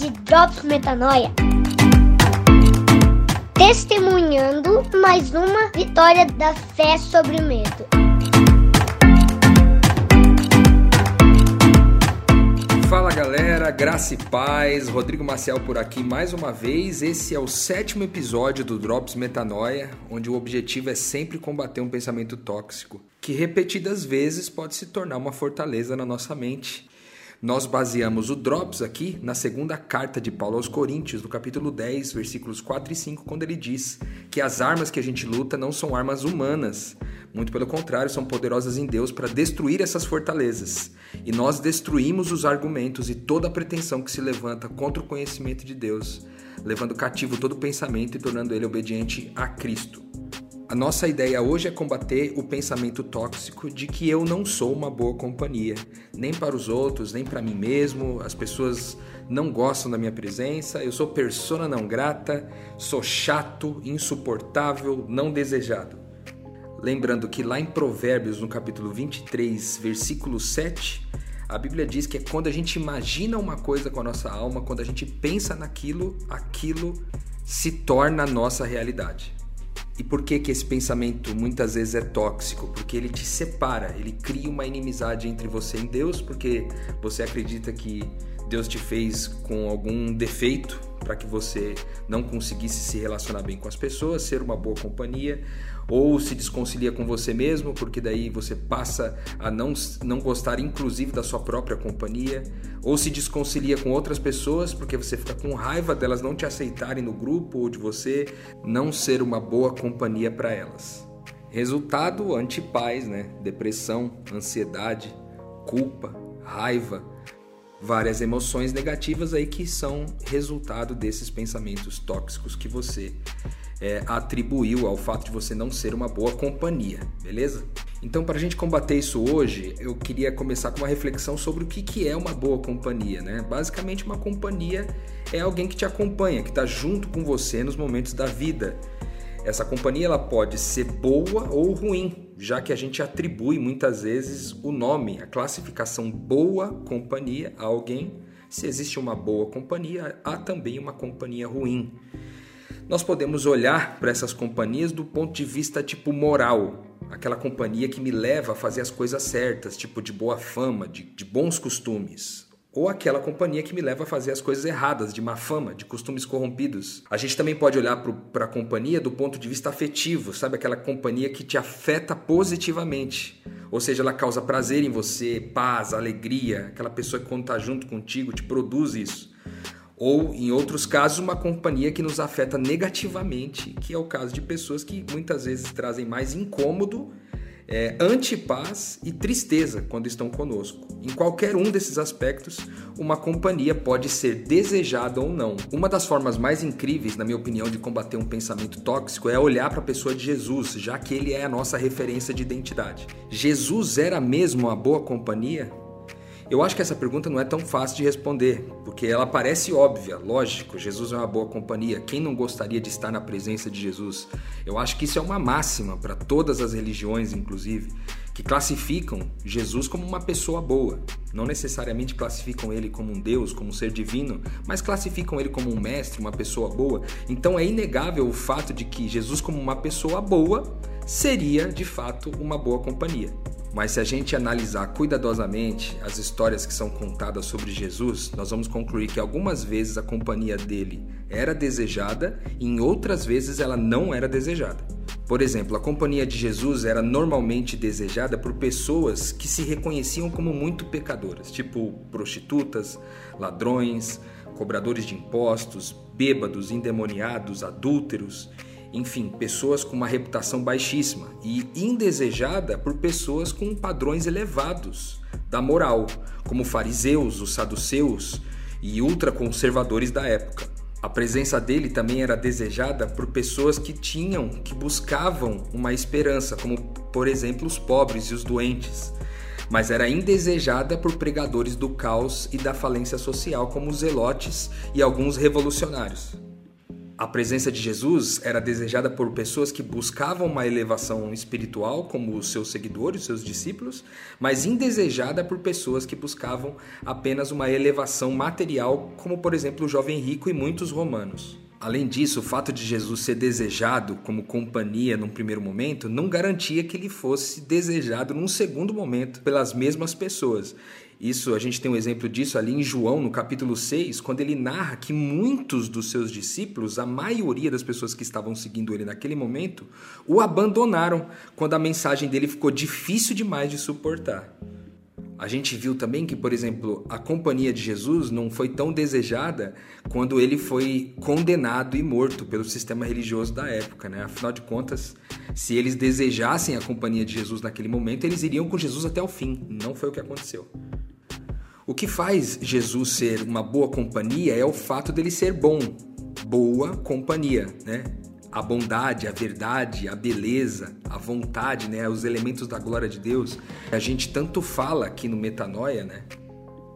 de Drops Metanoia. Testemunhando mais uma vitória da fé sobre o medo. Fala galera, graça e paz, Rodrigo Maciel por aqui mais uma vez. Esse é o sétimo episódio do Drops Metanoia, onde o objetivo é sempre combater um pensamento tóxico, que repetidas vezes pode se tornar uma fortaleza na nossa mente nós baseamos o Drops aqui na segunda carta de Paulo aos Coríntios, no capítulo 10, versículos 4 e 5, quando ele diz que as armas que a gente luta não são armas humanas, muito pelo contrário, são poderosas em Deus para destruir essas fortalezas. E nós destruímos os argumentos e toda a pretensão que se levanta contra o conhecimento de Deus, levando cativo todo pensamento e tornando ele obediente a Cristo. A nossa ideia hoje é combater o pensamento tóxico de que eu não sou uma boa companhia, nem para os outros, nem para mim mesmo. As pessoas não gostam da minha presença, eu sou persona não grata, sou chato, insuportável, não desejado. Lembrando que lá em Provérbios, no capítulo 23, versículo 7, a Bíblia diz que é quando a gente imagina uma coisa com a nossa alma, quando a gente pensa naquilo, aquilo se torna a nossa realidade. E por que que esse pensamento muitas vezes é tóxico? Porque ele te separa, ele cria uma inimizade entre você e Deus, porque você acredita que Deus te fez com algum defeito para que você não conseguisse se relacionar bem com as pessoas, ser uma boa companhia, ou se desconcilia com você mesmo, porque daí você passa a não, não gostar inclusive da sua própria companhia, ou se desconcilia com outras pessoas, porque você fica com raiva delas não te aceitarem no grupo ou de você não ser uma boa companhia para elas. Resultado antipaz, né? Depressão, ansiedade, culpa, raiva, várias emoções negativas aí que são resultado desses pensamentos tóxicos que você é, atribuiu ao fato de você não ser uma boa companhia, beleza? Então, para a gente combater isso hoje, eu queria começar com uma reflexão sobre o que, que é uma boa companhia, né? Basicamente, uma companhia é alguém que te acompanha, que está junto com você nos momentos da vida. Essa companhia ela pode ser boa ou ruim, já que a gente atribui muitas vezes o nome, a classificação boa companhia a alguém. Se existe uma boa companhia, há também uma companhia ruim nós podemos olhar para essas companhias do ponto de vista tipo moral, aquela companhia que me leva a fazer as coisas certas, tipo de boa fama, de, de bons costumes. Ou aquela companhia que me leva a fazer as coisas erradas, de má fama, de costumes corrompidos. A gente também pode olhar para a companhia do ponto de vista afetivo, sabe? Aquela companhia que te afeta positivamente. Ou seja, ela causa prazer em você, paz, alegria. Aquela pessoa que quando está junto contigo te produz isso ou, em outros casos, uma companhia que nos afeta negativamente, que é o caso de pessoas que muitas vezes trazem mais incômodo, é, antipaz e tristeza quando estão conosco. Em qualquer um desses aspectos, uma companhia pode ser desejada ou não. Uma das formas mais incríveis, na minha opinião, de combater um pensamento tóxico é olhar para a pessoa de Jesus, já que ele é a nossa referência de identidade. Jesus era mesmo uma boa companhia? Eu acho que essa pergunta não é tão fácil de responder, porque ela parece óbvia, lógico, Jesus é uma boa companhia, quem não gostaria de estar na presença de Jesus? Eu acho que isso é uma máxima para todas as religiões, inclusive, que classificam Jesus como uma pessoa boa. Não necessariamente classificam ele como um Deus, como um ser divino, mas classificam ele como um mestre, uma pessoa boa. Então é inegável o fato de que Jesus, como uma pessoa boa, seria de fato uma boa companhia. Mas se a gente analisar cuidadosamente as histórias que são contadas sobre Jesus, nós vamos concluir que algumas vezes a companhia dele era desejada e em outras vezes ela não era desejada. Por exemplo, a companhia de Jesus era normalmente desejada por pessoas que se reconheciam como muito pecadoras, tipo prostitutas, ladrões, cobradores de impostos, bêbados, endemoniados, adúlteros enfim, pessoas com uma reputação baixíssima e indesejada por pessoas com padrões elevados da moral, como fariseus, os saduceus e ultraconservadores da época. A presença dele também era desejada por pessoas que tinham, que buscavam uma esperança, como por exemplo os pobres e os doentes, mas era indesejada por pregadores do caos e da falência social, como os zelotes e alguns revolucionários. A presença de Jesus era desejada por pessoas que buscavam uma elevação espiritual, como os seus seguidores, seus discípulos, mas indesejada por pessoas que buscavam apenas uma elevação material, como por exemplo o jovem rico e muitos romanos. Além disso, o fato de Jesus ser desejado como companhia num primeiro momento não garantia que ele fosse desejado num segundo momento pelas mesmas pessoas. Isso, a gente tem um exemplo disso ali em João, no capítulo 6, quando ele narra que muitos dos seus discípulos, a maioria das pessoas que estavam seguindo ele naquele momento, o abandonaram quando a mensagem dele ficou difícil demais de suportar. A gente viu também que, por exemplo, a companhia de Jesus não foi tão desejada quando ele foi condenado e morto pelo sistema religioso da época, né? Afinal de contas, se eles desejassem a companhia de Jesus naquele momento, eles iriam com Jesus até o fim. Não foi o que aconteceu. O que faz Jesus ser uma boa companhia é o fato dele ser bom, boa companhia, né? A bondade, a verdade, a beleza, a vontade, né? Os elementos da glória de Deus. A gente tanto fala aqui no Metanoia, né?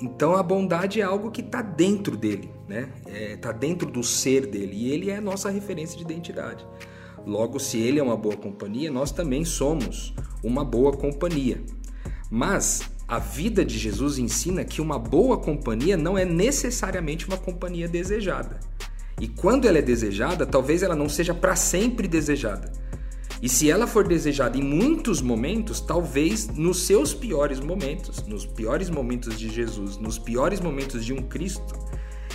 Então a bondade é algo que está dentro dele, né? Está é, dentro do ser dele e ele é a nossa referência de identidade. Logo, se ele é uma boa companhia, nós também somos uma boa companhia. Mas a vida de Jesus ensina que uma boa companhia não é necessariamente uma companhia desejada. E quando ela é desejada, talvez ela não seja para sempre desejada. E se ela for desejada em muitos momentos, talvez nos seus piores momentos, nos piores momentos de Jesus, nos piores momentos de um Cristo,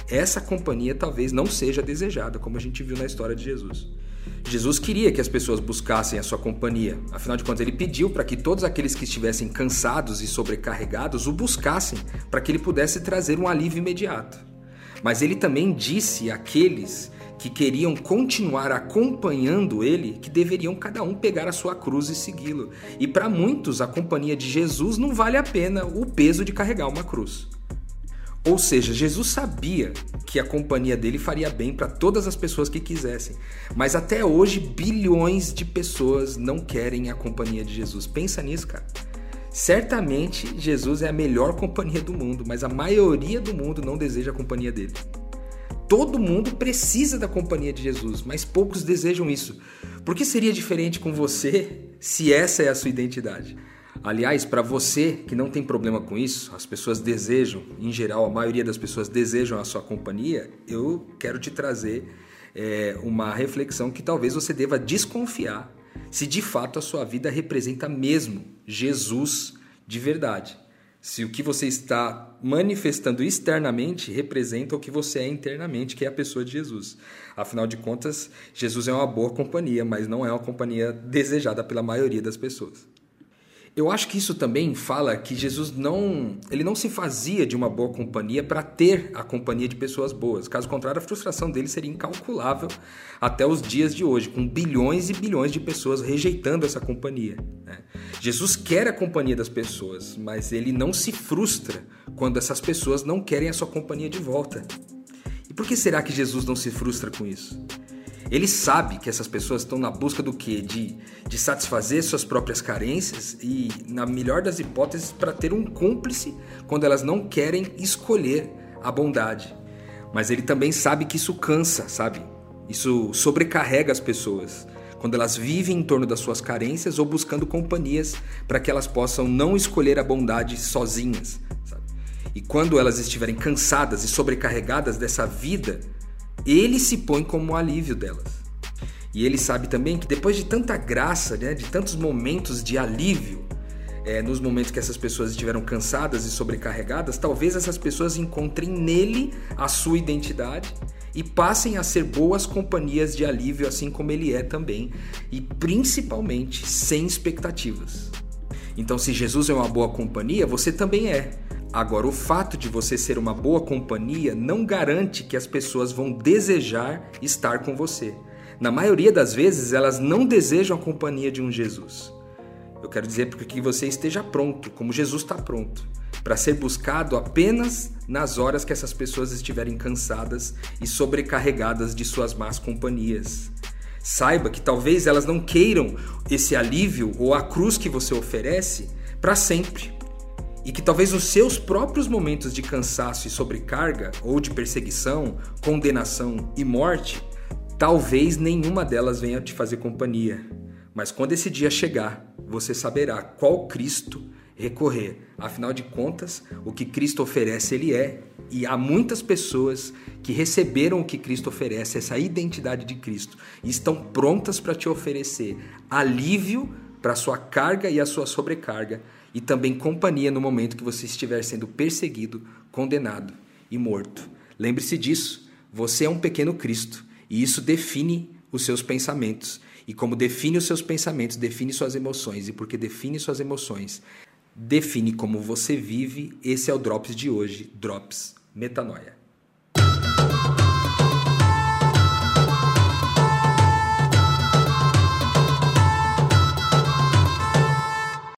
essa companhia talvez não seja desejada, como a gente viu na história de Jesus. Jesus queria que as pessoas buscassem a sua companhia. Afinal de contas, ele pediu para que todos aqueles que estivessem cansados e sobrecarregados o buscassem para que ele pudesse trazer um alívio imediato. Mas ele também disse àqueles que queriam continuar acompanhando ele que deveriam cada um pegar a sua cruz e segui-lo. E para muitos, a companhia de Jesus não vale a pena o peso de carregar uma cruz. Ou seja, Jesus sabia que a companhia dele faria bem para todas as pessoas que quisessem. Mas até hoje, bilhões de pessoas não querem a companhia de Jesus. Pensa nisso, cara. Certamente, Jesus é a melhor companhia do mundo, mas a maioria do mundo não deseja a companhia dele. Todo mundo precisa da companhia de Jesus, mas poucos desejam isso. Por que seria diferente com você se essa é a sua identidade? Aliás, para você que não tem problema com isso, as pessoas desejam, em geral, a maioria das pessoas desejam a sua companhia, eu quero te trazer é, uma reflexão que talvez você deva desconfiar se de fato a sua vida representa mesmo Jesus de verdade. Se o que você está manifestando externamente representa o que você é internamente, que é a pessoa de Jesus. Afinal de contas, Jesus é uma boa companhia, mas não é uma companhia desejada pela maioria das pessoas. Eu acho que isso também fala que Jesus não, ele não se fazia de uma boa companhia para ter a companhia de pessoas boas. Caso contrário, a frustração dele seria incalculável até os dias de hoje, com bilhões e bilhões de pessoas rejeitando essa companhia. Né? Jesus quer a companhia das pessoas, mas ele não se frustra quando essas pessoas não querem a sua companhia de volta. E por que será que Jesus não se frustra com isso? Ele sabe que essas pessoas estão na busca do quê? De, de satisfazer suas próprias carências e, na melhor das hipóteses, para ter um cúmplice quando elas não querem escolher a bondade. Mas ele também sabe que isso cansa, sabe? Isso sobrecarrega as pessoas quando elas vivem em torno das suas carências ou buscando companhias para que elas possam não escolher a bondade sozinhas. Sabe? E quando elas estiverem cansadas e sobrecarregadas dessa vida ele se põe como alívio delas. E ele sabe também que depois de tanta graça, né, de tantos momentos de alívio, é, nos momentos que essas pessoas estiveram cansadas e sobrecarregadas, talvez essas pessoas encontrem nele a sua identidade e passem a ser boas companhias de alívio, assim como ele é também, e principalmente sem expectativas. Então, se Jesus é uma boa companhia, você também é. Agora, o fato de você ser uma boa companhia não garante que as pessoas vão desejar estar com você. Na maioria das vezes, elas não desejam a companhia de um Jesus. Eu quero dizer porque que você esteja pronto, como Jesus está pronto, para ser buscado apenas nas horas que essas pessoas estiverem cansadas e sobrecarregadas de suas más companhias. Saiba que talvez elas não queiram esse alívio ou a cruz que você oferece para sempre e que talvez os seus próprios momentos de cansaço e sobrecarga, ou de perseguição, condenação e morte, Talvez nenhuma delas venha te fazer companhia, mas quando esse dia chegar, você saberá qual Cristo recorrer. Afinal de contas, o que Cristo oferece, ele é, e há muitas pessoas que receberam o que Cristo oferece, essa identidade de Cristo, e estão prontas para te oferecer alívio para a sua carga e a sua sobrecarga, e também companhia no momento que você estiver sendo perseguido, condenado e morto. Lembre-se disso, você é um pequeno Cristo, e isso define os seus pensamentos. E como define os seus pensamentos, define suas emoções. E porque define suas emoções, define como você vive. Esse é o Drops de hoje, Drops Metanoia.